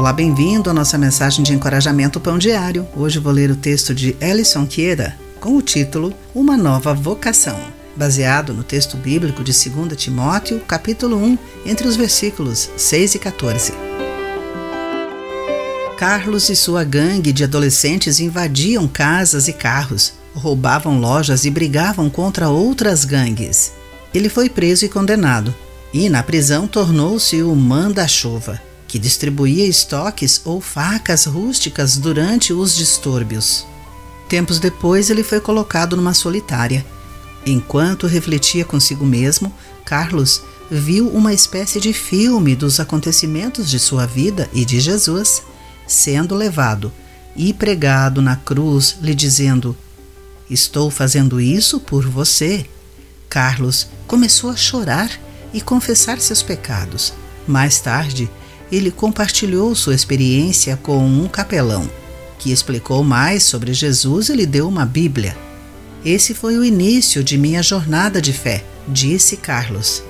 Olá, bem-vindo à nossa mensagem de encorajamento Pão Diário. Hoje vou ler o texto de Ellison Quiera com o título Uma Nova Vocação, baseado no texto bíblico de 2 Timóteo, capítulo 1, entre os versículos 6 e 14. Carlos e sua gangue de adolescentes invadiam casas e carros, roubavam lojas e brigavam contra outras gangues. Ele foi preso e condenado, e na prisão tornou-se o manda-chuva que distribuía estoques ou facas rústicas durante os distúrbios. Tempos depois, ele foi colocado numa solitária. Enquanto refletia consigo mesmo, Carlos viu uma espécie de filme dos acontecimentos de sua vida e de Jesus, sendo levado e pregado na cruz, lhe dizendo: Estou fazendo isso por você. Carlos começou a chorar e confessar seus pecados. Mais tarde, ele compartilhou sua experiência com um capelão, que explicou mais sobre Jesus e lhe deu uma Bíblia. Esse foi o início de minha jornada de fé, disse Carlos.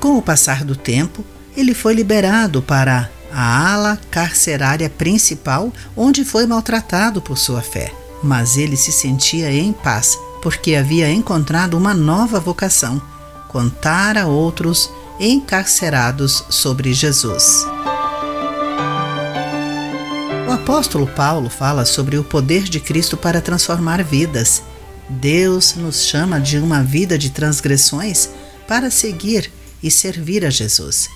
Com o passar do tempo, ele foi liberado para a ala carcerária principal, onde foi maltratado por sua fé. Mas ele se sentia em paz, porque havia encontrado uma nova vocação: contar a outros encarcerados sobre Jesus. Apóstolo Paulo fala sobre o poder de Cristo para transformar vidas. Deus nos chama de uma vida de transgressões para seguir e servir a Jesus.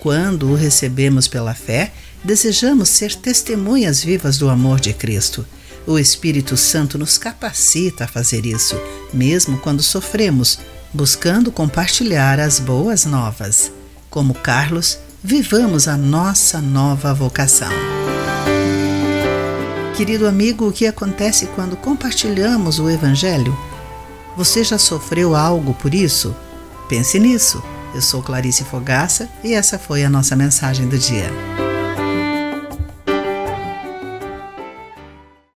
Quando o recebemos pela fé, desejamos ser testemunhas vivas do amor de Cristo. O Espírito Santo nos capacita a fazer isso, mesmo quando sofremos, buscando compartilhar as boas novas. Como Carlos, vivamos a nossa nova vocação. Querido amigo, o que acontece quando compartilhamos o Evangelho? Você já sofreu algo por isso? Pense nisso. Eu sou Clarice Fogaça e essa foi a nossa mensagem do dia.